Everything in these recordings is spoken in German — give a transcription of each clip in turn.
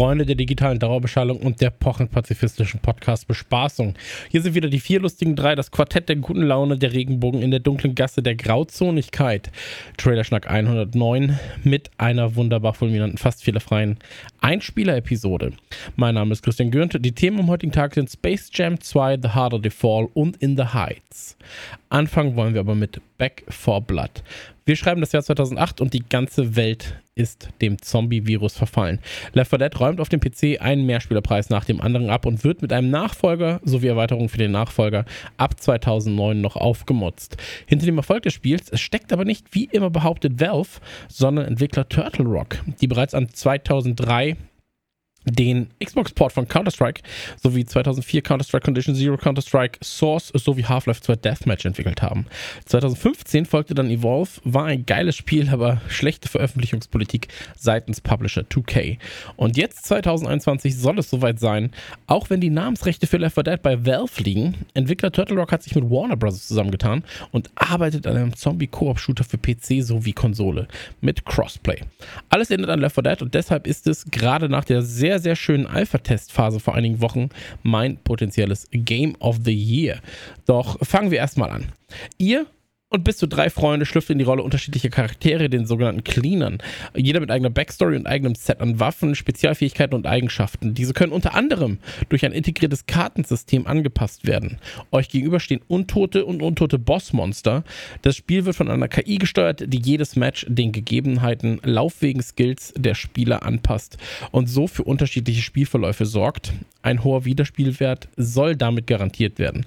Freunde der digitalen Dauerbeschallung und der pacifistischen Podcast-Bespaßung. Hier sind wieder die vier lustigen drei, das Quartett der guten Laune, der Regenbogen in der dunklen Gasse der Grauzonigkeit. Trailerschnack 109 mit einer wunderbar fulminanten, fast fehlerfreien Einspieler-Episode. Mein Name ist Christian Gürnt. Die Themen am heutigen Tag sind Space Jam 2, The Harder They Fall und In the Heights. Anfangen wollen wir aber mit Back for Blood. Wir schreiben das Jahr 2008 und die ganze Welt ist dem Zombie-Virus verfallen. Left 4 Dead räumt auf dem PC einen Mehrspielerpreis nach dem anderen ab und wird mit einem Nachfolger sowie Erweiterung für den Nachfolger ab 2009 noch aufgemotzt. Hinter dem Erfolg des Spiels steckt aber nicht, wie immer behauptet, Valve, sondern Entwickler Turtle Rock, die bereits an 2003 den Xbox-Port von Counter-Strike sowie 2004 Counter-Strike Condition Zero, Counter-Strike Source sowie Half-Life 2 Deathmatch entwickelt haben. 2015 folgte dann Evolve, war ein geiles Spiel, aber schlechte Veröffentlichungspolitik seitens Publisher 2K. Und jetzt 2021 soll es soweit sein, auch wenn die Namensrechte für Left 4 Dead bei Valve liegen. Entwickler Turtle Rock hat sich mit Warner Bros. zusammengetan und arbeitet an einem Zombie-Koop-Shooter für PC sowie Konsole mit Crossplay. Alles endet an Left 4 Dead und deshalb ist es gerade nach der sehr sehr, sehr schönen Alpha-Testphase vor einigen Wochen mein potenzielles Game of the Year. Doch fangen wir erstmal an. Ihr und bis zu drei Freunde schlüpfen in die Rolle unterschiedlicher Charaktere, den sogenannten Cleanern. Jeder mit eigener Backstory und eigenem Set an Waffen, Spezialfähigkeiten und Eigenschaften. Diese können unter anderem durch ein integriertes Kartensystem angepasst werden. Euch gegenüber stehen untote und untote Bossmonster. Das Spiel wird von einer KI gesteuert, die jedes Match den Gegebenheiten, Laufwegen, Skills der Spieler anpasst und so für unterschiedliche Spielverläufe sorgt. Ein hoher Wiederspielwert soll damit garantiert werden.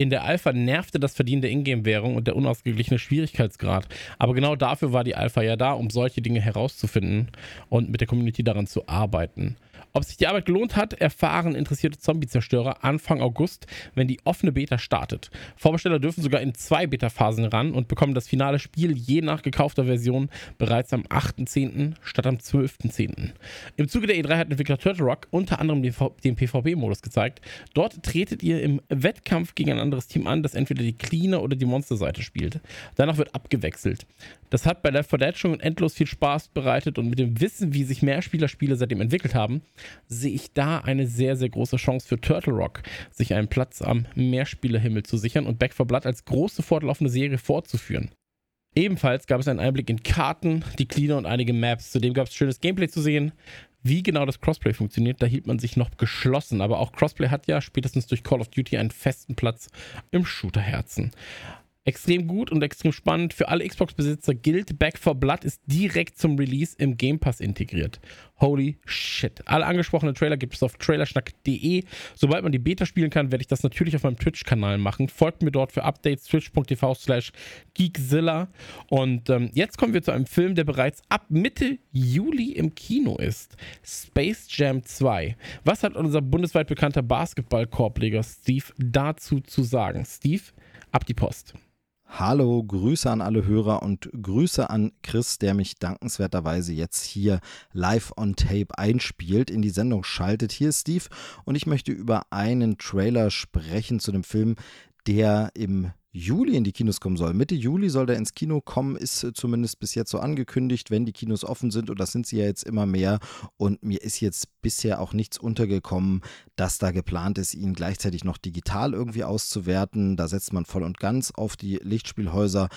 In der Alpha nervte das Verdienen der Ingame-Währung und der unausgeglichene Schwierigkeitsgrad. Aber genau dafür war die Alpha ja da, um solche Dinge herauszufinden und mit der Community daran zu arbeiten. Ob sich die Arbeit gelohnt hat, erfahren interessierte Zombie-Zerstörer Anfang August, wenn die offene Beta startet. Vorbesteller dürfen sogar in zwei Beta-Phasen ran und bekommen das finale Spiel je nach gekaufter Version bereits am 8.10. statt am 12.10. Im Zuge der E3 hat Entwickler Turtle Rock unter anderem den, PvP-Modus gezeigt. Dort tretet ihr im Wettkampf gegen ein anderes Team an, das entweder die Cleaner oder die Monster-Seite spielt. Danach wird abgewechselt. Das hat bei Left 4 Dead schon endlos viel Spaß bereitet und mit dem Wissen, wie sich Mehrspieler-Spiele seitdem entwickelt haben, sehe ich da eine sehr, sehr große Chance für Turtle Rock, sich einen Platz am Mehrspielerhimmel zu sichern und Back 4 Blood als große fortlaufende Serie fortzuführen. Ebenfalls gab es einen Einblick in Karten, die Glieder und einige Maps. Zudem gab es schönes Gameplay zu sehen. Wie genau das Crossplay funktioniert, da hielt man sich noch geschlossen. Aber auch Crossplay hat ja spätestens durch Call of Duty einen festen Platz im Shooterherzen extrem gut und extrem spannend. Für alle Xbox-Besitzer gilt, Back for Blood ist direkt zum Release im Game Pass integriert. Holy shit. Alle angesprochenen Trailer gibt es auf trailerschnack.de. Sobald man die Beta spielen kann, werde ich das natürlich auf meinem Twitch-Kanal machen. Folgt mir dort für Updates, twitch.tv slash geekzilla. Und ähm, jetzt kommen wir zu einem Film, der bereits ab Mitte Juli im Kino ist. Space Jam 2. Was hat unser bundesweit bekannter Basketball-Korbleger Steve dazu zu sagen? Steve, ab die Post. Hallo, Grüße an alle Hörer und Grüße an Chris, der mich dankenswerterweise jetzt hier live on tape einspielt, in die Sendung schaltet. Hier ist Steve und ich möchte über einen Trailer sprechen zu dem Film, der im Juli in die Kinos kommen soll. Mitte Juli soll der ins Kino kommen, ist äh, zumindest bis jetzt so angekündigt, wenn die Kinos offen sind. Und das sind sie ja jetzt immer mehr. Und mir ist jetzt bisher auch nichts untergekommen, dass da geplant ist, ihn gleichzeitig noch digital irgendwie auszuwerten. Da setzt man voll und ganz auf die Lichtspielhäuser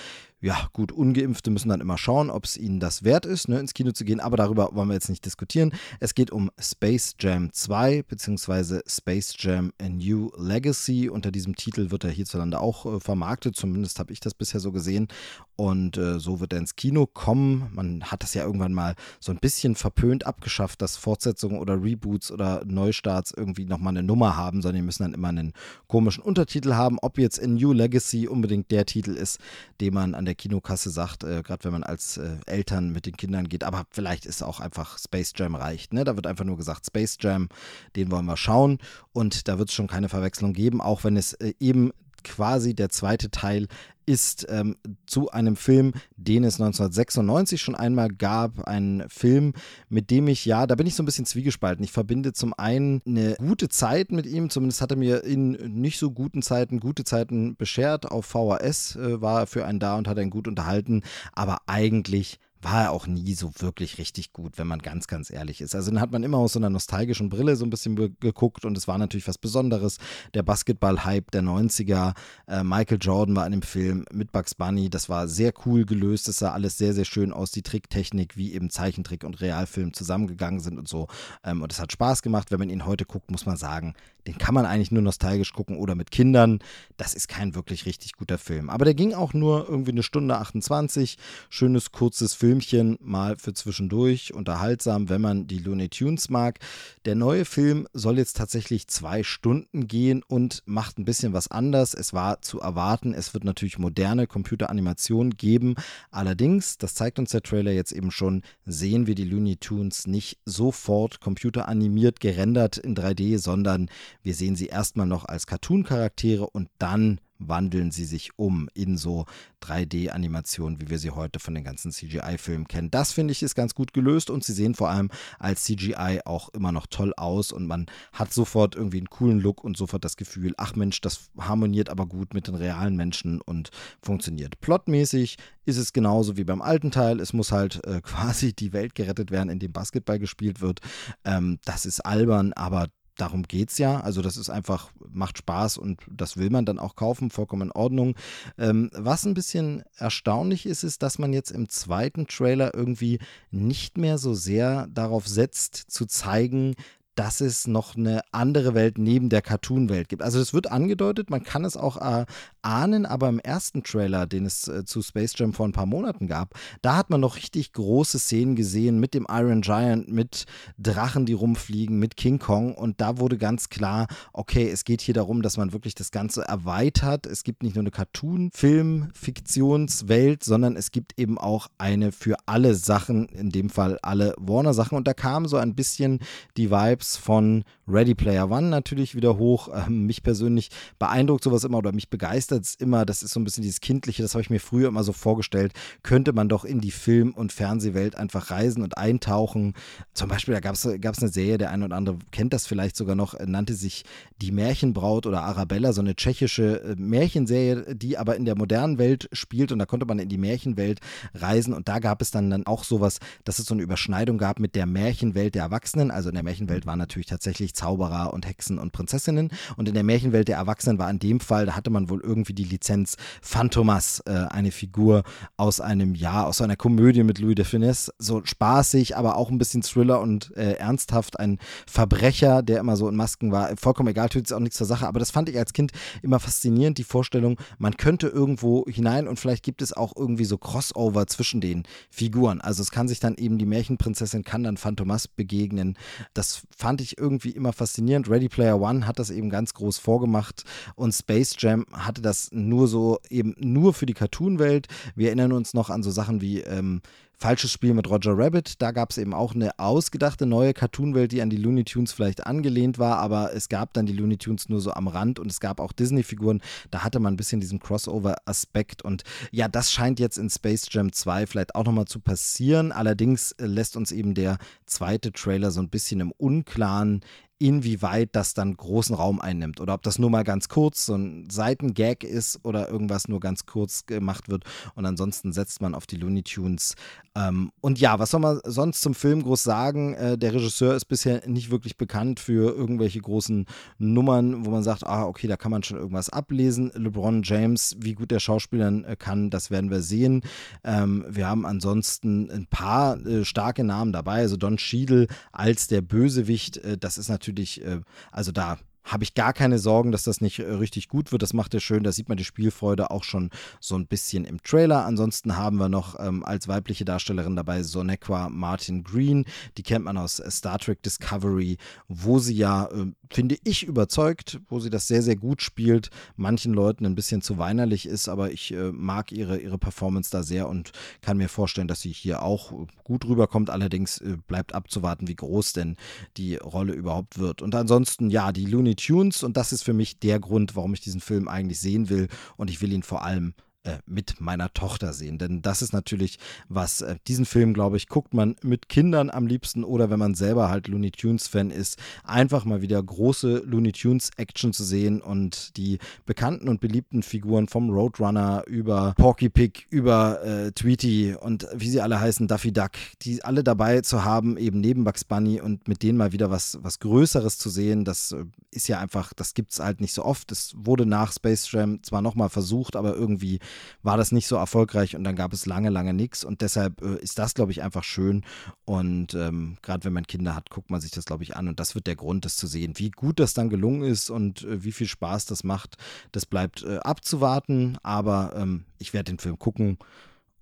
ja, gut, Ungeimpfte müssen dann immer schauen, ob es ihnen das wert ist, ne, ins Kino zu gehen. Aber darüber wollen wir jetzt nicht diskutieren. Es geht um Space Jam 2 bzw. Space Jam A New Legacy. Unter diesem Titel wird er hierzulande auch äh, vermarktet. Zumindest habe ich das bisher so gesehen. Und äh, so wird er ins Kino kommen. Man hat das ja irgendwann mal so ein bisschen verpönt abgeschafft, dass Fortsetzungen oder Reboots oder Neustarts irgendwie nochmal eine Nummer haben, sondern die müssen dann immer einen komischen Untertitel haben. Ob jetzt A New Legacy unbedingt der Titel ist, den man an der der Kinokasse sagt, äh, gerade wenn man als äh, Eltern mit den Kindern geht, aber vielleicht ist auch einfach Space Jam reicht. Ne? Da wird einfach nur gesagt, Space Jam, den wollen wir schauen und da wird es schon keine Verwechslung geben, auch wenn es äh, eben quasi der zweite Teil ist ähm, zu einem Film, den es 1996 schon einmal gab. Ein Film, mit dem ich, ja, da bin ich so ein bisschen zwiegespalten. Ich verbinde zum einen eine gute Zeit mit ihm, zumindest hat er mir in nicht so guten Zeiten gute Zeiten beschert. Auf VHS äh, war er für einen da und hat einen gut unterhalten, aber eigentlich war er auch nie so wirklich richtig gut, wenn man ganz, ganz ehrlich ist. Also den hat man immer aus so einer nostalgischen Brille so ein bisschen geguckt und es war natürlich was Besonderes. Der Basketball-Hype der 90er, äh, Michael Jordan war in dem Film mit Bugs Bunny, das war sehr cool gelöst, es sah alles sehr, sehr schön aus, die Tricktechnik, wie eben Zeichentrick und Realfilm zusammengegangen sind und so. Ähm, und es hat Spaß gemacht. Wenn man ihn heute guckt, muss man sagen, den kann man eigentlich nur nostalgisch gucken oder mit Kindern. Das ist kein wirklich richtig guter Film. Aber der ging auch nur irgendwie eine Stunde 28. Schönes, kurzes Film Filmchen mal für zwischendurch, unterhaltsam, wenn man die Looney Tunes mag. Der neue Film soll jetzt tatsächlich zwei Stunden gehen und macht ein bisschen was anders. Es war zu erwarten, es wird natürlich moderne Computeranimationen geben. Allerdings, das zeigt uns der Trailer jetzt eben schon, sehen wir die Looney Tunes nicht sofort computeranimiert gerendert in 3D, sondern wir sehen sie erstmal noch als Cartoon-Charaktere und dann wandeln sie sich um in so 3D-Animationen, wie wir sie heute von den ganzen CGI-Filmen kennen. Das finde ich ist ganz gut gelöst und sie sehen vor allem als CGI auch immer noch toll aus und man hat sofort irgendwie einen coolen Look und sofort das Gefühl, ach Mensch, das harmoniert aber gut mit den realen Menschen und funktioniert. Plotmäßig ist es genauso wie beim alten Teil. Es muss halt äh, quasi die Welt gerettet werden, in dem Basketball gespielt wird. Ähm, das ist albern, aber darum geht es ja. Also das ist einfach, macht Spaß und das will man dann auch kaufen, vollkommen in Ordnung. Ähm, was ein bisschen erstaunlich ist, ist, dass man jetzt im zweiten Trailer irgendwie nicht mehr so sehr darauf setzt, zu zeigen, dass es noch eine andere Welt neben der Cartoon-Welt gibt. Also es wird angedeutet, man kann es auch äh, ahnen, aber im ersten Trailer, den es äh, zu Space Jam vor ein paar Monaten gab, da hat man noch richtig große Szenen gesehen mit dem Iron Giant, mit Drachen, die rumfliegen, mit King Kong und da wurde ganz klar, okay, es geht hier darum, dass man wirklich das Ganze erweitert. Es gibt nicht nur eine Cartoon-Film-Fiktionswelt, sondern es gibt eben auch eine für alle Sachen, in dem Fall alle Warner-Sachen und da kam so ein bisschen die Vibes Vibes von Ready Player One natürlich wieder hoch. Ähm, mich persönlich beeindruckt sowas immer oder mich begeistert es immer. Das ist so ein bisschen dieses Kindliche, das habe ich mir früher immer so vorgestellt. Könnte man doch in die Film- und Fernsehwelt einfach reisen und eintauchen. Zum Beispiel, da gab es eine Serie, der eine oder andere kennt das vielleicht sogar noch, äh, nannte sich Die Märchenbraut oder Arabella, so eine tschechische äh, Märchenserie, die aber in der modernen Welt spielt und da konnte man in die Märchenwelt reisen und da gab es dann, dann auch sowas, dass es so eine Überschneidung gab mit der Märchenwelt der Erwachsenen. Also in der Märchenwelt war waren natürlich tatsächlich Zauberer und Hexen und Prinzessinnen. Und in der Märchenwelt der Erwachsenen war in dem Fall, da hatte man wohl irgendwie die Lizenz Phantomas, äh, eine Figur aus einem Jahr, aus einer Komödie mit Louis de Finesse. So spaßig, aber auch ein bisschen Thriller und äh, ernsthaft. Ein Verbrecher, der immer so in Masken war. Vollkommen egal, tut jetzt auch nichts zur Sache. Aber das fand ich als Kind immer faszinierend, die Vorstellung, man könnte irgendwo hinein und vielleicht gibt es auch irgendwie so Crossover zwischen den Figuren. Also es kann sich dann eben die Märchenprinzessin kann dann Phantomas begegnen. Das fand ich irgendwie immer faszinierend. Ready Player One hat das eben ganz groß vorgemacht und Space Jam hatte das nur so eben nur für die Cartoon-Welt. Wir erinnern uns noch an so Sachen wie ähm, Falsches Spiel mit Roger Rabbit. Da gab es eben auch eine ausgedachte neue Cartoon-Welt, die an die Looney Tunes vielleicht angelehnt war, aber es gab dann die Looney Tunes nur so am Rand und es gab auch Disney-Figuren. Da hatte man ein bisschen diesen Crossover-Aspekt und ja, das scheint jetzt in Space Jam 2 vielleicht auch nochmal zu passieren. Allerdings lässt uns eben der zweite Trailer so ein bisschen im Unklaren, inwieweit das dann großen Raum einnimmt oder ob das nur mal ganz kurz so ein Seitengag ist oder irgendwas nur ganz kurz gemacht wird und ansonsten setzt man auf die Looney Tunes. Ähm, und ja, was soll man sonst zum Film groß sagen? Äh, der Regisseur ist bisher nicht wirklich bekannt für irgendwelche großen Nummern, wo man sagt, ah, okay, da kann man schon irgendwas ablesen. LeBron James, wie gut der Schauspieler äh, kann, das werden wir sehen. Ähm, wir haben ansonsten ein paar äh, starke Namen dabei, also Don Cheadle als der Bösewicht, äh, das ist natürlich natürlich, äh, also da habe ich gar keine Sorgen, dass das nicht äh, richtig gut wird. Das macht er schön. Da sieht man die Spielfreude auch schon so ein bisschen im Trailer. Ansonsten haben wir noch ähm, als weibliche Darstellerin dabei Sonequa Martin Green. Die kennt man aus äh, Star Trek Discovery, wo sie ja äh, finde ich, überzeugt, wo sie das sehr, sehr gut spielt. Manchen Leuten ein bisschen zu weinerlich ist, aber ich äh, mag ihre, ihre Performance da sehr und kann mir vorstellen, dass sie hier auch gut rüberkommt. Allerdings äh, bleibt abzuwarten, wie groß denn die Rolle überhaupt wird. Und ansonsten, ja, die Looney Tunes und das ist für mich der Grund, warum ich diesen Film eigentlich sehen will und ich will ihn vor allem äh, mit meiner Tochter sehen. Denn das ist natürlich was, äh, diesen Film, glaube ich, guckt man mit Kindern am liebsten oder wenn man selber halt Looney Tunes-Fan ist, einfach mal wieder große Looney Tunes-Action zu sehen und die bekannten und beliebten Figuren vom Roadrunner über Porky Pig, über äh, Tweety und wie sie alle heißen, Daffy Duck, die alle dabei zu haben, eben neben Bugs Bunny und mit denen mal wieder was, was Größeres zu sehen, das äh, ist ja einfach, das gibt es halt nicht so oft. Es wurde nach Space Jam zwar nochmal versucht, aber irgendwie war das nicht so erfolgreich und dann gab es lange, lange nichts. Und deshalb äh, ist das, glaube ich, einfach schön. Und ähm, gerade wenn man Kinder hat, guckt man sich das, glaube ich, an. Und das wird der Grund, das zu sehen. Wie gut das dann gelungen ist und äh, wie viel Spaß das macht, das bleibt äh, abzuwarten. Aber ähm, ich werde den Film gucken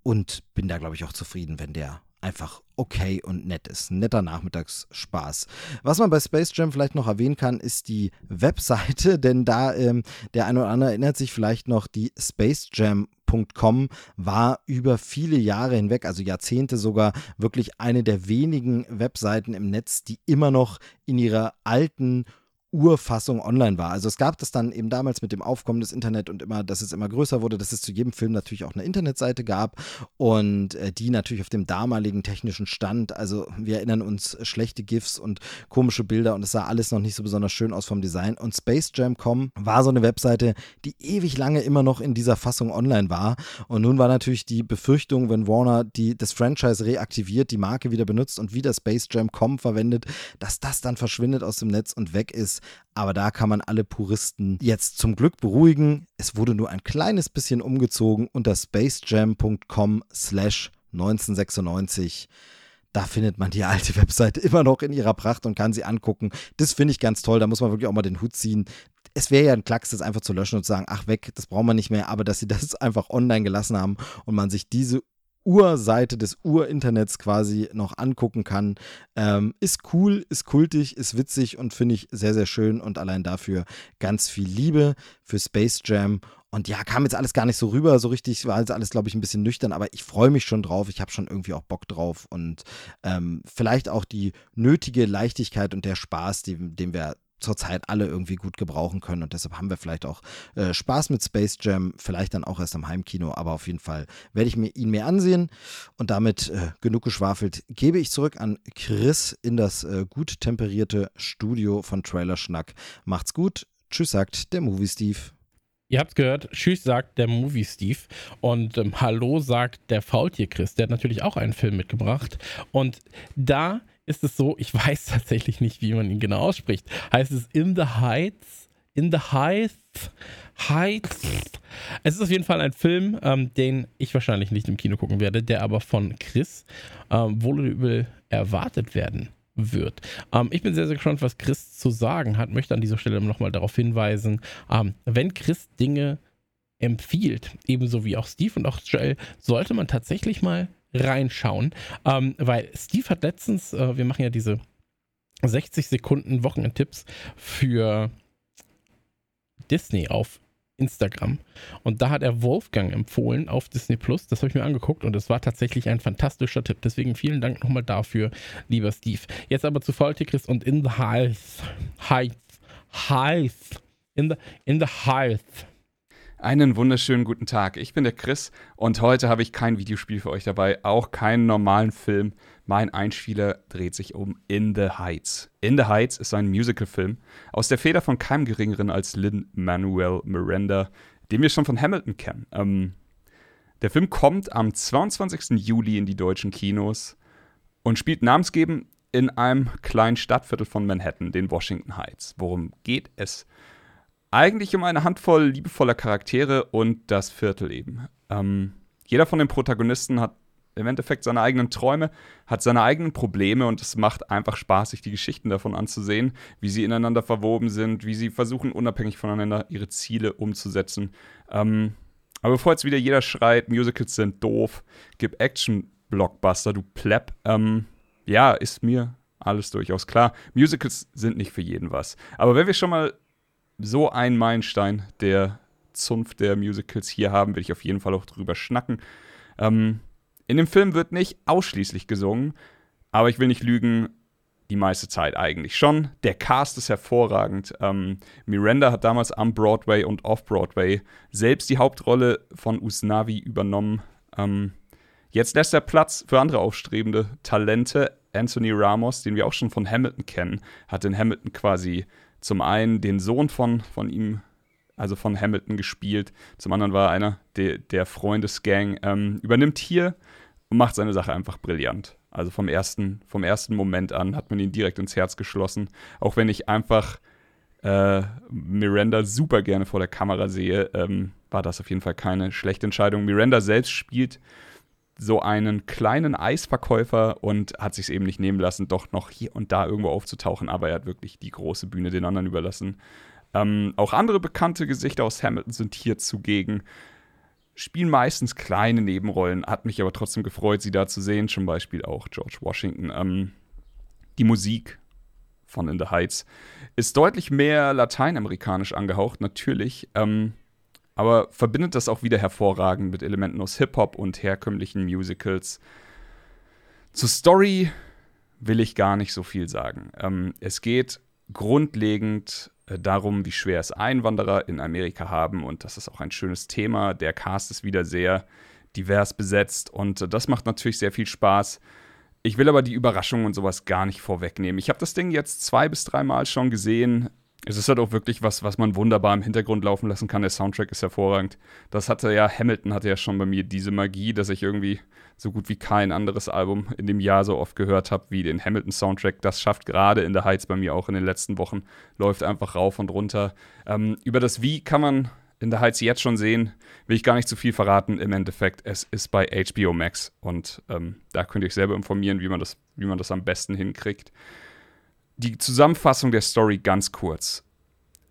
und bin da, glaube ich, auch zufrieden, wenn der einfach okay und nett ist. Ein netter Nachmittagsspaß. Was man bei Space Jam vielleicht noch erwähnen kann, ist die Webseite, denn da ähm, der eine oder andere erinnert sich vielleicht noch, die Space Jam war über viele Jahre hinweg, also Jahrzehnte sogar, wirklich eine der wenigen Webseiten im Netz, die immer noch in ihrer alten Urfassung online war. Also es gab das dann eben damals mit dem Aufkommen des Internet und immer, dass es immer größer wurde, dass es zu jedem Film natürlich auch eine Internetseite gab und äh, die natürlich auf dem damaligen technischen Stand, also wir erinnern uns schlechte GIFs und komische Bilder und es sah alles noch nicht so besonders schön aus vom Design. Und SpaceJam.com war so eine Webseite, die ewig lange immer noch in dieser Fassung online war. Und nun war natürlich die Befürchtung, wenn Warner die, das Franchise reaktiviert, die Marke wieder benutzt und wieder SpaceJam.com verwendet, dass das dann verschwindet aus dem Netz und weg ist aber da kann man alle Puristen jetzt zum Glück beruhigen. Es wurde nur ein kleines bisschen umgezogen unter spacejam.com slash 1996 da findet man die alte Webseite immer noch in ihrer Pracht und kann sie angucken. Das finde ich ganz toll. Da muss man wirklich auch mal den Hut ziehen. Es wäre ja ein Klacks, das einfach zu löschen und zu sagen, ach weg, das brauchen wir nicht mehr, aber dass sie das einfach online gelassen haben und man sich diese Urseite des Urinternets quasi noch angucken kann. Ähm, ist cool, ist kultig, ist witzig und finde ich sehr, sehr schön und allein dafür ganz viel Liebe für Space Jam. Und ja, kam jetzt alles gar nicht so rüber, so richtig, war jetzt alles, glaube ich, ein bisschen nüchtern, aber ich freue mich schon drauf, ich habe schon irgendwie auch Bock drauf und ähm, vielleicht auch die nötige Leichtigkeit und der Spaß, den wir zurzeit alle irgendwie gut gebrauchen können. Und deshalb haben wir vielleicht auch äh, Spaß mit Space Jam, vielleicht dann auch erst am Heimkino, aber auf jeden Fall werde ich mir ihn mehr ansehen. Und damit äh, genug geschwafelt, gebe ich zurück an Chris in das äh, gut temperierte Studio von Trailer Schnack. Macht's gut. Tschüss, sagt der Movie Steve. Ihr habt's gehört, Tschüss sagt der Movie Steve und ähm, Hallo sagt der Faultier Chris. Der hat natürlich auch einen Film mitgebracht. Und da ist es so, ich weiß tatsächlich nicht, wie man ihn genau ausspricht. Heißt es In the Heights? In the Heights? Heights? Es ist auf jeden Fall ein Film, ähm, den ich wahrscheinlich nicht im Kino gucken werde, der aber von Chris ähm, wohl oder übel erwartet werden wird. Ähm, ich bin sehr, sehr gespannt, was Chris zu sagen hat. Möchte an dieser Stelle nochmal darauf hinweisen, ähm, wenn Chris Dinge empfiehlt, ebenso wie auch Steve und auch Joel, sollte man tatsächlich mal reinschauen. Ähm, weil Steve hat letztens, äh, wir machen ja diese 60 Sekunden Wochenendtipps für Disney auf Instagram. Und da hat er Wolfgang empfohlen auf Disney Plus. Das habe ich mir angeguckt und es war tatsächlich ein fantastischer Tipp. Deswegen vielen Dank nochmal dafür, lieber Steve. Jetzt aber zu Faultigris und In the Heights. Heights. Heights. In the, in the Heights. Einen wunderschönen guten Tag. Ich bin der Chris und heute habe ich kein Videospiel für euch dabei, auch keinen normalen Film. Mein Einspieler dreht sich um In the Heights. In the Heights ist ein Musicalfilm aus der Feder von keinem geringeren als Lin-Manuel Miranda, den wir schon von Hamilton kennen. Ähm, der Film kommt am 22. Juli in die deutschen Kinos und spielt namensgebend in einem kleinen Stadtviertel von Manhattan, den Washington Heights. Worum geht es? Eigentlich um eine Handvoll liebevoller Charaktere und das Viertel eben. Ähm, jeder von den Protagonisten hat im Endeffekt seine eigenen Träume, hat seine eigenen Probleme und es macht einfach Spaß, sich die Geschichten davon anzusehen, wie sie ineinander verwoben sind, wie sie versuchen, unabhängig voneinander ihre Ziele umzusetzen. Ähm, aber bevor jetzt wieder jeder schreit, Musicals sind doof, gib Action-Blockbuster, du Pleb, ähm, ja, ist mir alles durchaus klar. Musicals sind nicht für jeden was. Aber wenn wir schon mal so einen Meilenstein der Zunft der Musicals hier haben, will ich auf jeden Fall auch drüber schnacken. Ähm, in dem Film wird nicht ausschließlich gesungen, aber ich will nicht lügen, die meiste Zeit eigentlich schon. Der Cast ist hervorragend. Ähm, Miranda hat damals am Broadway und off-Broadway selbst die Hauptrolle von Usnavi übernommen. Ähm, jetzt lässt er Platz für andere aufstrebende Talente. Anthony Ramos, den wir auch schon von Hamilton kennen, hat in Hamilton quasi zum einen den Sohn von, von ihm, also von Hamilton, gespielt. Zum anderen war er einer der, der Freundesgang. Ähm, übernimmt hier und macht seine Sache einfach brillant. Also vom ersten, vom ersten Moment an hat man ihn direkt ins Herz geschlossen. Auch wenn ich einfach äh, Miranda super gerne vor der Kamera sehe, ähm, war das auf jeden Fall keine schlechte Entscheidung. Miranda selbst spielt so einen kleinen Eisverkäufer und hat sich es eben nicht nehmen lassen, doch noch hier und da irgendwo aufzutauchen, aber er hat wirklich die große Bühne den anderen überlassen. Ähm, auch andere bekannte Gesichter aus Hamilton sind hier zugegen spielen meistens kleine Nebenrollen, hat mich aber trotzdem gefreut, sie da zu sehen. Zum Beispiel auch George Washington. Ähm, die Musik von In the Heights ist deutlich mehr lateinamerikanisch angehaucht, natürlich. Ähm, aber verbindet das auch wieder hervorragend mit Elementen aus Hip-Hop und herkömmlichen Musicals. Zur Story will ich gar nicht so viel sagen. Ähm, es geht grundlegend äh, darum, wie schwer es Einwanderer in Amerika haben. Und das ist auch ein schönes Thema. Der Cast ist wieder sehr divers besetzt und äh, das macht natürlich sehr viel Spaß. Ich will aber die Überraschungen und sowas gar nicht vorwegnehmen. Ich habe das Ding jetzt zwei bis dreimal schon gesehen. Es ist halt auch wirklich was, was man wunderbar im Hintergrund laufen lassen kann. Der Soundtrack ist hervorragend. Das hatte ja, Hamilton hatte ja schon bei mir diese Magie, dass ich irgendwie so gut wie kein anderes Album in dem Jahr so oft gehört habe wie den Hamilton-Soundtrack. Das schafft gerade in der Heights bei mir auch in den letzten Wochen. Läuft einfach rauf und runter. Ähm, über das Wie kann man in der Heights jetzt schon sehen. Will ich gar nicht zu viel verraten. Im Endeffekt, es ist bei HBO Max und ähm, da könnt ihr euch selber informieren, wie man, das, wie man das am besten hinkriegt. Die Zusammenfassung der Story ganz kurz.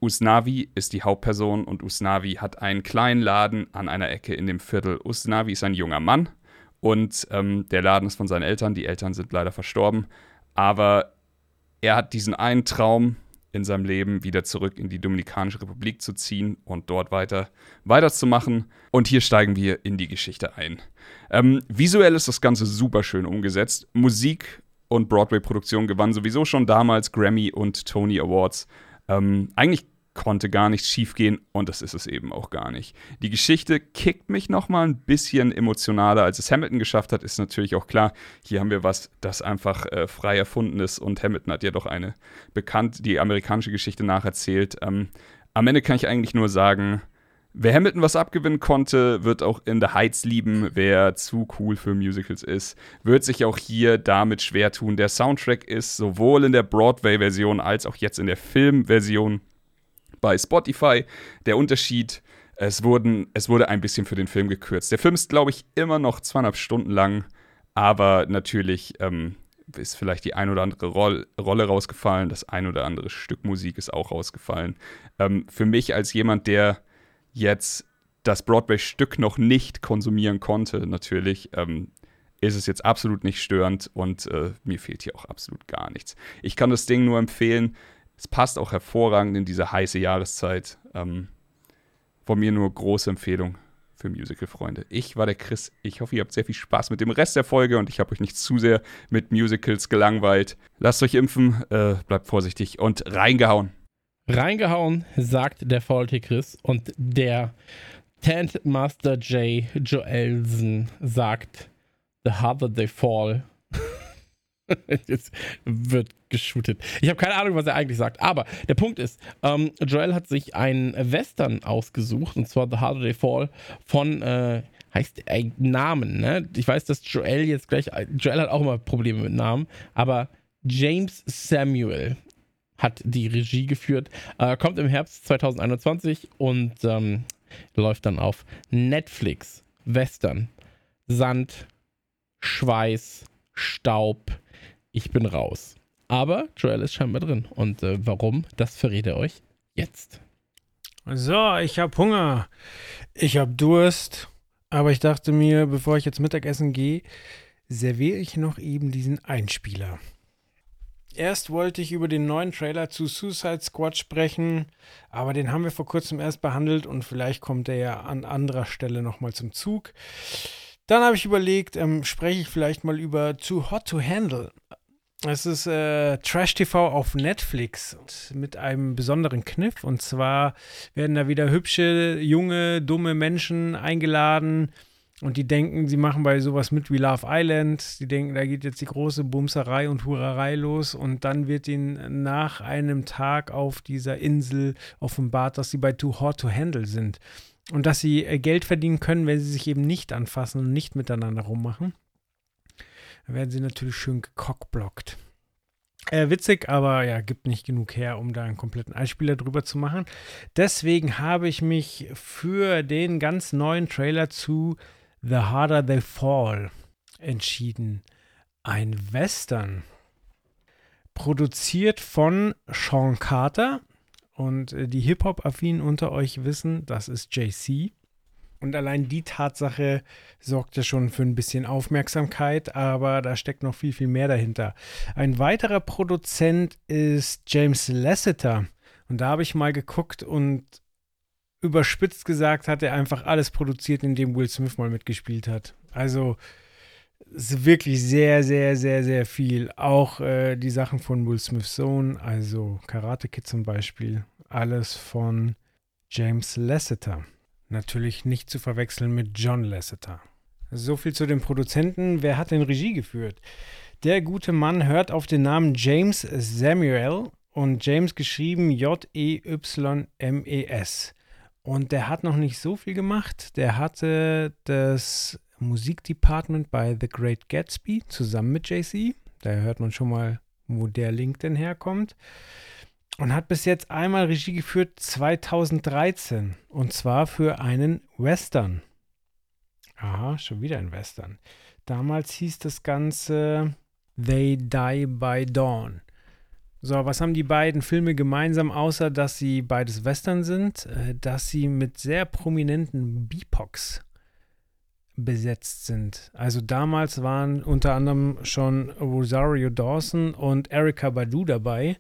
Usnavi ist die Hauptperson und Usnavi hat einen kleinen Laden an einer Ecke in dem Viertel. Usnavi ist ein junger Mann und ähm, der Laden ist von seinen Eltern. Die Eltern sind leider verstorben. Aber er hat diesen einen Traum in seinem Leben, wieder zurück in die Dominikanische Republik zu ziehen und dort weiter weiterzumachen. Und hier steigen wir in die Geschichte ein. Ähm, visuell ist das Ganze super schön umgesetzt. Musik und Broadway-Produktion gewannen sowieso schon damals Grammy und Tony Awards. Ähm, eigentlich konnte gar nichts schiefgehen und das ist es eben auch gar nicht. Die Geschichte kickt mich noch mal ein bisschen emotionaler, als es Hamilton geschafft hat, ist natürlich auch klar. Hier haben wir was, das einfach äh, frei erfunden ist und Hamilton hat ja doch eine bekannt, die amerikanische Geschichte nacherzählt. Ähm, am Ende kann ich eigentlich nur sagen, Wer Hamilton was abgewinnen konnte, wird auch in The Heights lieben. Wer zu cool für Musicals ist, wird sich auch hier damit schwer tun. Der Soundtrack ist sowohl in der Broadway-Version als auch jetzt in der Filmversion bei Spotify. Der Unterschied, es, wurden, es wurde ein bisschen für den Film gekürzt. Der Film ist, glaube ich, immer noch zweieinhalb Stunden lang, aber natürlich ähm, ist vielleicht die ein oder andere Roll Rolle rausgefallen, das ein oder andere Stück Musik ist auch rausgefallen. Ähm, für mich als jemand, der jetzt das Broadway-Stück noch nicht konsumieren konnte, natürlich, ähm, ist es jetzt absolut nicht störend und äh, mir fehlt hier auch absolut gar nichts. Ich kann das Ding nur empfehlen. Es passt auch hervorragend in diese heiße Jahreszeit. Ähm, von mir nur große Empfehlung für Musical-Freunde. Ich war der Chris. Ich hoffe, ihr habt sehr viel Spaß mit dem Rest der Folge und ich habe euch nicht zu sehr mit Musicals gelangweilt. Lasst euch impfen, äh, bleibt vorsichtig und reingehauen. Reingehauen, sagt der Faulty Chris und der Tent Master J. Joelsen sagt, The harder they fall, Jetzt wird geshootet. Ich habe keine Ahnung, was er eigentlich sagt. Aber der Punkt ist, ähm, Joel hat sich einen Western ausgesucht, und zwar The Harder They Fall von, äh, heißt äh, Namen, ne? Ich weiß, dass Joel jetzt gleich, Joel hat auch immer Probleme mit Namen, aber James Samuel hat die Regie geführt, äh, kommt im Herbst 2021 und ähm, läuft dann auf Netflix. Western. Sand, Schweiß, Staub, ich bin raus. Aber Joel ist scheinbar drin. Und äh, warum, das verrät er euch jetzt. So, ich habe Hunger. Ich habe Durst. Aber ich dachte mir, bevor ich jetzt Mittagessen gehe, serviere ich noch eben diesen Einspieler. Erst wollte ich über den neuen Trailer zu Suicide Squad sprechen, aber den haben wir vor kurzem erst behandelt und vielleicht kommt er ja an anderer Stelle nochmal zum Zug. Dann habe ich überlegt, ähm, spreche ich vielleicht mal über Too Hot to Handle. Es ist äh, Trash TV auf Netflix mit einem besonderen Kniff. Und zwar werden da wieder hübsche, junge, dumme Menschen eingeladen. Und die denken, sie machen bei sowas mit wie Love Island. Die denken, da geht jetzt die große Bumserei und Hurerei los. Und dann wird ihnen nach einem Tag auf dieser Insel offenbart, dass sie bei Too Hot to Handle sind. Und dass sie äh, Geld verdienen können, wenn sie sich eben nicht anfassen und nicht miteinander rummachen. Da werden sie natürlich schön gekockblockt. Äh, witzig, aber ja, gibt nicht genug her, um da einen kompletten Einspieler drüber zu machen. Deswegen habe ich mich für den ganz neuen Trailer zu The Harder They Fall entschieden. Ein Western. Produziert von Sean Carter. Und äh, die Hip-Hop-Affinen unter euch wissen, das ist JC. Und allein die Tatsache sorgt ja schon für ein bisschen Aufmerksamkeit, aber da steckt noch viel, viel mehr dahinter. Ein weiterer Produzent ist James Lasseter. Und da habe ich mal geguckt und überspitzt gesagt hat er einfach alles produziert, in dem Will Smith mal mitgespielt hat. Also wirklich sehr, sehr, sehr, sehr viel. Auch äh, die Sachen von Will Smiths Sohn, also Karate Kid zum Beispiel, alles von James Lasseter. Natürlich nicht zu verwechseln mit John Lasseter. So viel zu den Produzenten. Wer hat denn Regie geführt? Der gute Mann hört auf den Namen James Samuel und James geschrieben J-E-Y-M-E-S. Und der hat noch nicht so viel gemacht. Der hatte das Musikdepartment bei The Great Gatsby zusammen mit JC. Da hört man schon mal, wo der Link denn herkommt und hat bis jetzt einmal Regie geführt 2013 und zwar für einen Western. Aha, schon wieder ein Western. Damals hieß das Ganze They Die by Dawn. So, was haben die beiden Filme gemeinsam, außer dass sie beides Western sind? Äh, dass sie mit sehr prominenten BIPOCs besetzt sind. Also damals waren unter anderem schon Rosario Dawson und Erika Badu dabei.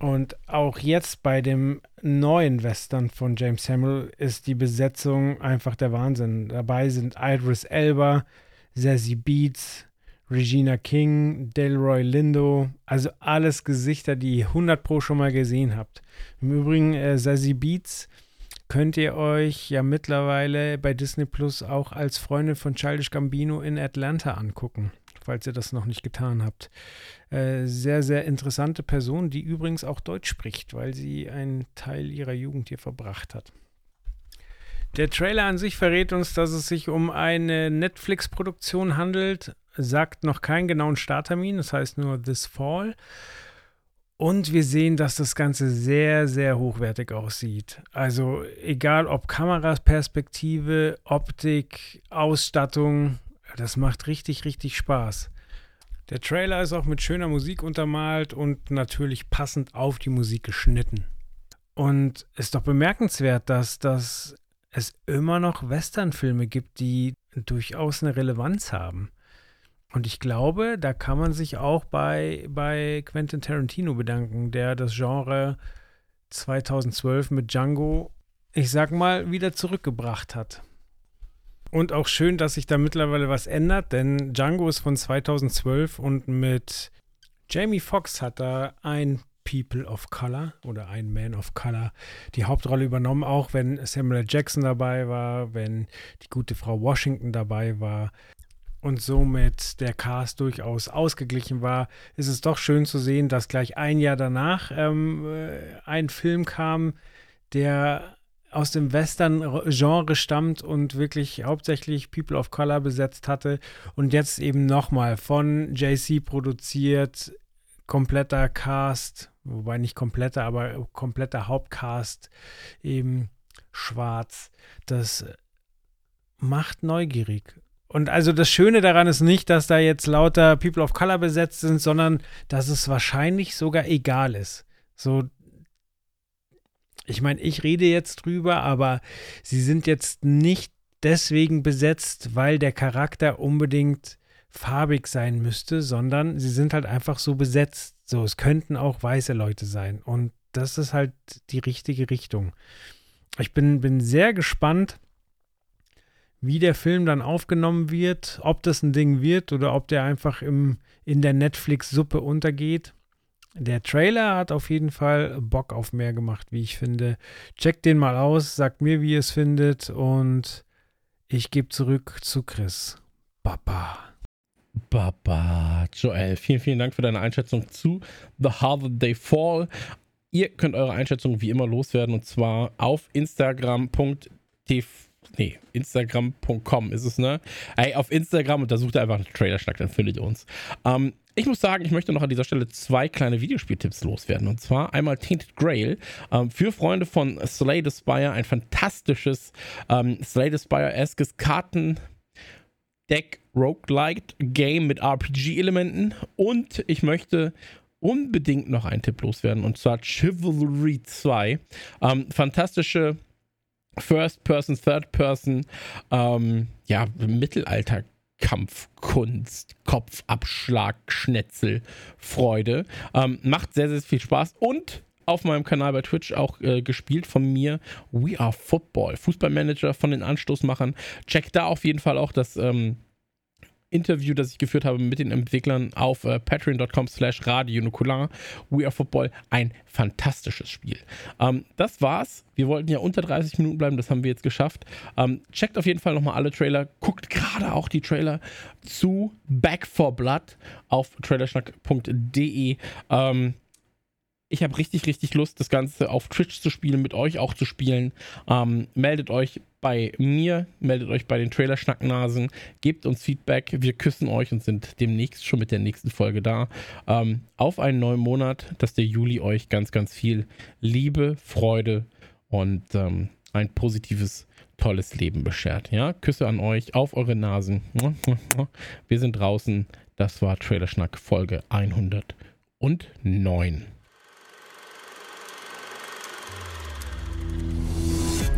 Und auch jetzt bei dem neuen Western von James Samuel ist die Besetzung einfach der Wahnsinn. Dabei sind Idris Elba, Zazie Beats, Regina King, Delroy Lindo, also alles Gesichter, die ihr 100 Pro schon mal gesehen habt. Im Übrigen, äh, Zazie Beats könnt ihr euch ja mittlerweile bei Disney Plus auch als Freundin von Childish Gambino in Atlanta angucken falls ihr das noch nicht getan habt. Äh, sehr, sehr interessante Person, die übrigens auch Deutsch spricht, weil sie einen Teil ihrer Jugend hier verbracht hat. Der Trailer an sich verrät uns, dass es sich um eine Netflix-Produktion handelt, sagt noch keinen genauen Starttermin, das heißt nur This Fall. Und wir sehen, dass das Ganze sehr, sehr hochwertig aussieht. Also egal ob Kameraperspektive, Optik, Ausstattung, das macht richtig, richtig Spaß. Der Trailer ist auch mit schöner Musik untermalt und natürlich passend auf die Musik geschnitten. Und es ist doch bemerkenswert, dass, dass es immer noch Westernfilme gibt, die durchaus eine Relevanz haben. Und ich glaube, da kann man sich auch bei, bei Quentin Tarantino bedanken, der das Genre 2012 mit Django, ich sag mal, wieder zurückgebracht hat. Und auch schön, dass sich da mittlerweile was ändert, denn Django ist von 2012 und mit Jamie Foxx hat da ein People of Color oder ein Man of Color die Hauptrolle übernommen, auch wenn Samuel Jackson dabei war, wenn die gute Frau Washington dabei war und somit der Cast durchaus ausgeglichen war, ist es doch schön zu sehen, dass gleich ein Jahr danach ähm, äh, ein Film kam, der aus dem Western-Genre stammt und wirklich hauptsächlich People of Color besetzt hatte und jetzt eben nochmal von JC produziert, kompletter Cast, wobei nicht kompletter, aber kompletter Hauptcast eben schwarz. Das macht neugierig. Und also das Schöne daran ist nicht, dass da jetzt lauter People of Color besetzt sind, sondern dass es wahrscheinlich sogar egal ist. So, ich meine, ich rede jetzt drüber, aber sie sind jetzt nicht deswegen besetzt, weil der Charakter unbedingt farbig sein müsste, sondern sie sind halt einfach so besetzt. So, es könnten auch weiße Leute sein. Und das ist halt die richtige Richtung. Ich bin, bin sehr gespannt, wie der Film dann aufgenommen wird, ob das ein Ding wird oder ob der einfach im, in der Netflix-Suppe untergeht. Der Trailer hat auf jeden Fall Bock auf mehr gemacht, wie ich finde. Checkt den mal aus, sagt mir, wie ihr es findet und ich gebe zurück zu Chris. Baba. Baba. Joel, vielen, vielen Dank für deine Einschätzung zu The Harder They Fall. Ihr könnt eure Einschätzung wie immer loswerden und zwar auf Instagram.tv nee, Instagram.com ist es, ne? Ey, auf Instagram und da sucht ihr einfach einen Trailer-Schnack, dann findet ihr uns. Ähm, ich muss sagen, ich möchte noch an dieser Stelle zwei kleine Videospieltipps loswerden. Und zwar einmal Tainted Grail ähm, für Freunde von Slay the Spire, ein fantastisches ähm, Slay the Spire-eskes Karten. Deck Roguelite Game mit RPG-Elementen und ich möchte unbedingt noch einen Tipp loswerden und zwar Chivalry 2. Ähm, fantastische First Person, Third Person, ähm, ja, Mittelalter Kampfkunst, Kopfabschlag, Schnetzel, Freude. Ähm, macht sehr, sehr viel Spaß und auf meinem Kanal bei Twitch auch äh, gespielt von mir We Are Football, Fußballmanager von den Anstoßmachern. Checkt da auf jeden Fall auch das ähm, Interview, das ich geführt habe mit den Entwicklern auf äh, patreon.com slash radio nukular. We Are Football, ein fantastisches Spiel. Ähm, das war's. Wir wollten ja unter 30 Minuten bleiben, das haben wir jetzt geschafft. Ähm, checkt auf jeden Fall nochmal alle Trailer. Guckt gerade auch die Trailer zu Back for Blood auf trailerschnack.de. Ähm, ich habe richtig, richtig Lust, das Ganze auf Twitch zu spielen, mit euch auch zu spielen. Ähm, meldet euch bei mir, meldet euch bei den Trailer-Schnacknasen, gebt uns Feedback. Wir küssen euch und sind demnächst schon mit der nächsten Folge da. Ähm, auf einen neuen Monat, dass der Juli euch ganz, ganz viel Liebe, Freude und ähm, ein positives, tolles Leben beschert. Ja, Küsse an euch, auf eure Nasen. Wir sind draußen. Das war Trailerschnack Folge 109.